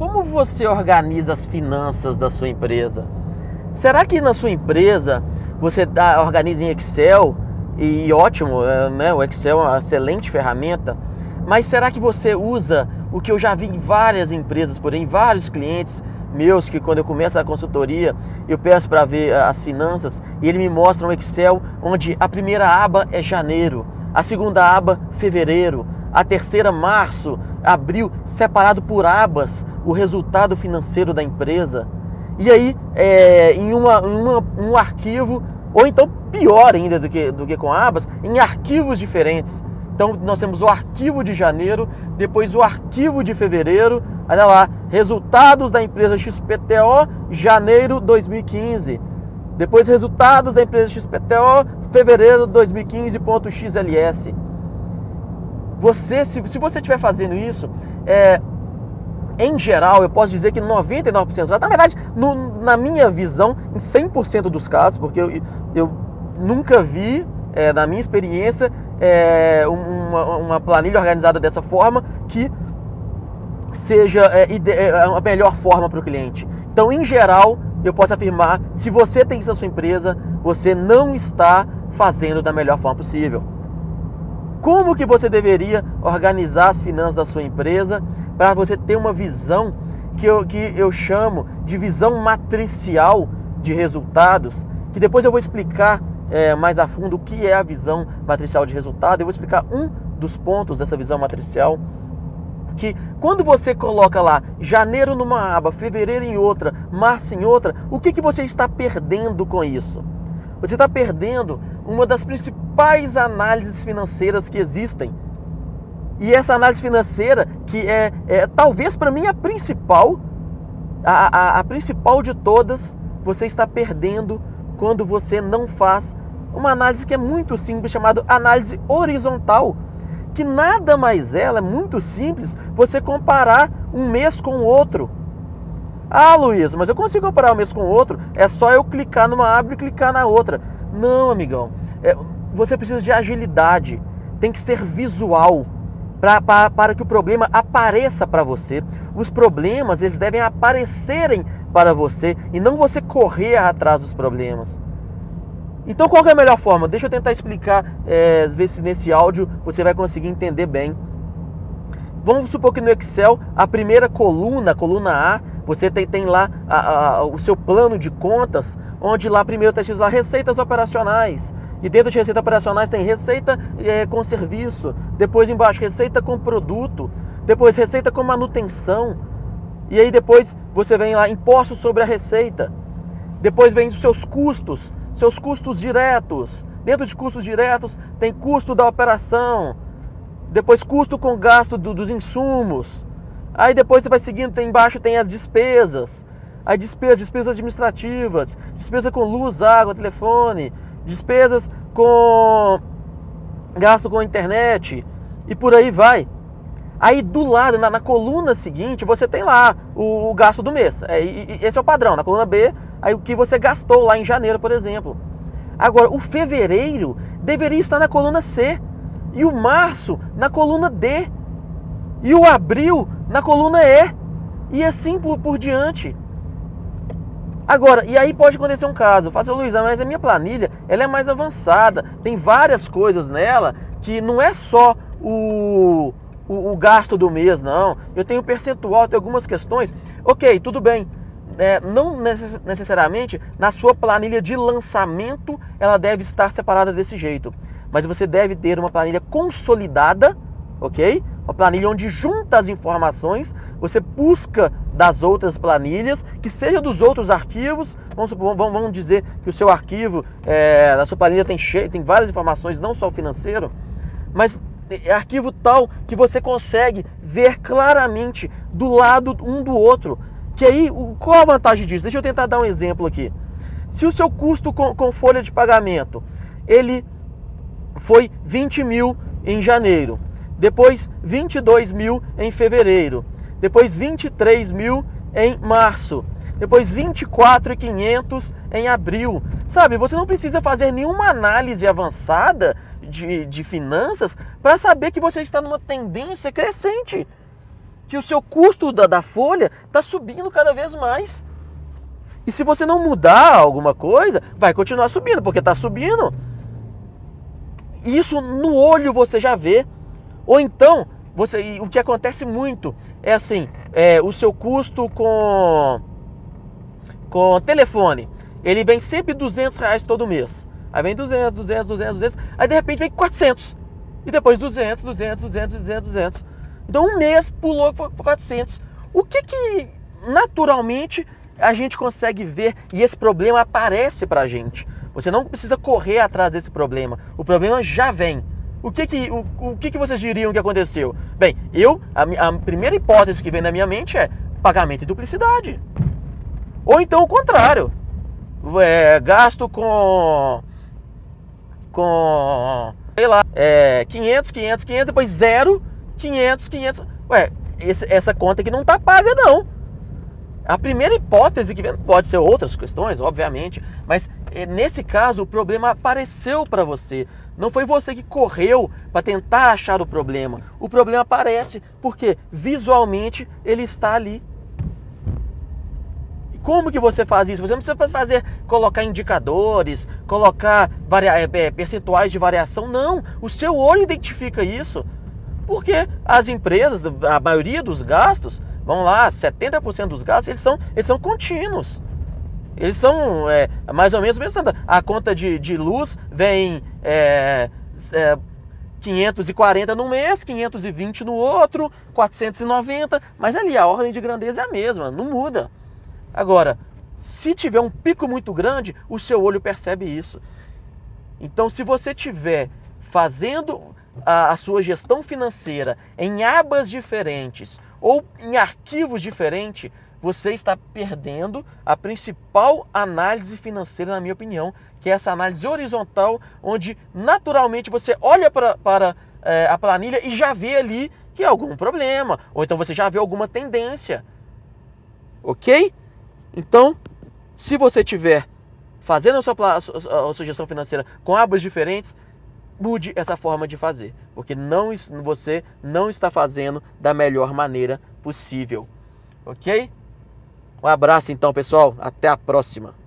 como você organiza as finanças da sua empresa? Será que na sua empresa você dá, organiza em Excel? E ótimo, é, né? o Excel é uma excelente ferramenta, mas será que você usa o que eu já vi em várias empresas por aí, em vários clientes meus que quando eu começo a consultoria, eu peço para ver as finanças e ele me mostra um Excel onde a primeira aba é janeiro, a segunda aba fevereiro, a terceira março, abril, separado por abas o resultado financeiro da empresa. E aí, é, em, uma, uma, um arquivo, ou então pior ainda do que, do que com abas, em arquivos diferentes. Então nós temos o arquivo de janeiro, depois o arquivo de fevereiro, olha lá, resultados da empresa XPTO, janeiro 2015. Depois resultados da empresa XPTO, fevereiro 2015.xls. Você, se, se você estiver fazendo isso, é, em geral, eu posso dizer que 99%, na verdade, no, na minha visão, em 100% dos casos, porque eu, eu nunca vi, é, na minha experiência, é, uma, uma, planilha organizada dessa forma que seja é, a melhor forma para o cliente. Então, em geral, eu posso afirmar, se você tem isso na sua empresa, você não está fazendo da melhor forma possível. Como que você deveria organizar as finanças da sua empresa para você ter uma visão que eu, que eu chamo de visão matricial de resultados, que depois eu vou explicar é, mais a fundo o que é a visão matricial de resultado. Eu vou explicar um dos pontos dessa visão matricial. Que quando você coloca lá janeiro numa aba, fevereiro em outra, março em outra, o que, que você está perdendo com isso? Você está perdendo uma das principais análises financeiras que existem. E essa análise financeira, que é, é talvez para mim a principal, a, a, a principal de todas, você está perdendo quando você não faz uma análise que é muito simples, chamada análise horizontal, que nada mais é, ela é muito simples, você comparar um mês com o outro. Ah, Luiz, mas eu consigo comparar um mês com o outro, é só eu clicar numa aba e clicar na outra. Não, amigão, é, você precisa de agilidade, tem que ser visual. Pra, pra, para que o problema apareça para você. Os problemas eles devem aparecerem para você e não você correr atrás dos problemas. Então qual é a melhor forma? Deixa eu tentar explicar, é, ver se nesse áudio você vai conseguir entender bem. Vamos supor que no Excel, a primeira coluna, a coluna A, você tem, tem lá a, a, o seu plano de contas, onde lá primeiro está escrito lá receitas operacionais. E dentro de receita operacionais tem receita é, com serviço, depois embaixo receita com produto, depois receita com manutenção. E aí depois você vem lá impostos sobre a receita. Depois vem os seus custos, seus custos diretos. Dentro de custos diretos tem custo da operação, depois custo com gasto do, dos insumos. Aí depois você vai seguindo, tem embaixo tem as despesas. Aí despesas, despesas administrativas, despesa com luz, água, telefone, despesas com gasto com internet e por aí vai. Aí do lado, na, na coluna seguinte, você tem lá o, o gasto do mês. É, e, e, esse é o padrão. Na coluna B, Aí o que você gastou lá em janeiro, por exemplo. Agora, o fevereiro deveria estar na coluna C, e o março na coluna D, e o abril na coluna E, e assim por, por diante. Agora, e aí pode acontecer um caso, fala Luiz, mas a minha planilha ela é mais avançada, tem várias coisas nela que não é só o, o, o gasto do mês, não. Eu tenho percentual, tem algumas questões. Ok, tudo bem é, não necessariamente na sua planilha de lançamento ela deve estar separada desse jeito, mas você deve ter uma planilha consolidada, ok? Uma planilha onde junta as informações, você busca das outras planilhas, que seja dos outros arquivos. Vamos, vamos dizer que o seu arquivo, é, a sua planilha tem, cheio, tem várias informações, não só o financeiro, mas é arquivo tal que você consegue ver claramente do lado um do outro. Que aí, qual a vantagem disso? Deixa eu tentar dar um exemplo aqui. Se o seu custo com, com folha de pagamento, ele foi 20 mil em janeiro, depois 22 mil em fevereiro, depois 23 mil em março, depois 24,500 em abril. Sabe, você não precisa fazer nenhuma análise avançada de, de finanças para saber que você está numa tendência crescente. que o seu custo da, da folha está subindo cada vez mais. E se você não mudar alguma coisa, vai continuar subindo, porque está subindo. Isso no olho você já vê. Ou então, você, o que acontece muito é assim, é, o seu custo com, com telefone, ele vem sempre 200 reais todo mês. Aí vem 200, 200, 200, 200, aí de repente vem 400. E depois 200, 200, 200, 200, 200. Então um mês pulou para 400. O que que naturalmente a gente consegue ver e esse problema aparece para a gente? Você não precisa correr atrás desse problema. O problema já vem. O que que, o, o que, que vocês diriam que aconteceu? Bem, eu, a, a primeira hipótese que vem na minha mente é pagamento e duplicidade. Ou então o contrário. É, gasto com. com. sei lá, é, 500, 500, 500, depois 0, 500, 500. Ué, esse, essa conta aqui não tá paga não. A primeira hipótese que vem, pode ser outras questões, obviamente, mas é, nesse caso o problema apareceu para você. Não foi você que correu para tentar achar o problema. O problema aparece porque visualmente ele está ali. E como que você faz isso? Você não precisa fazer colocar indicadores, colocar varia é, é, percentuais de variação, não. O seu olho identifica isso. Porque as empresas, a maioria dos gastos, vão lá, 70% dos gastos, eles são, eles são contínuos. Eles são é, mais ou menos mesmo. A conta de, de luz vem é, é, 540 no mês, 520 no outro, 490, mas ali a ordem de grandeza é a mesma, não muda. Agora, se tiver um pico muito grande, o seu olho percebe isso. Então, se você tiver fazendo a, a, sua gestão financeira em abas diferentes ou em arquivos diferentes, você está perdendo a principal análise financeira, na minha opinião, que é essa análise horizontal, onde naturalmente você olha para, para é, a planilha e já vê ali que há algum problema, ou então você já vê alguma tendência. Ok? Então, se você tiver fazendo a sua, a sua, financeira com abas diferentes, mude essa forma de fazer, porque não, você não está fazendo da melhor maneira possível. Ok? Um abraço então, pessoal. Até a próxima.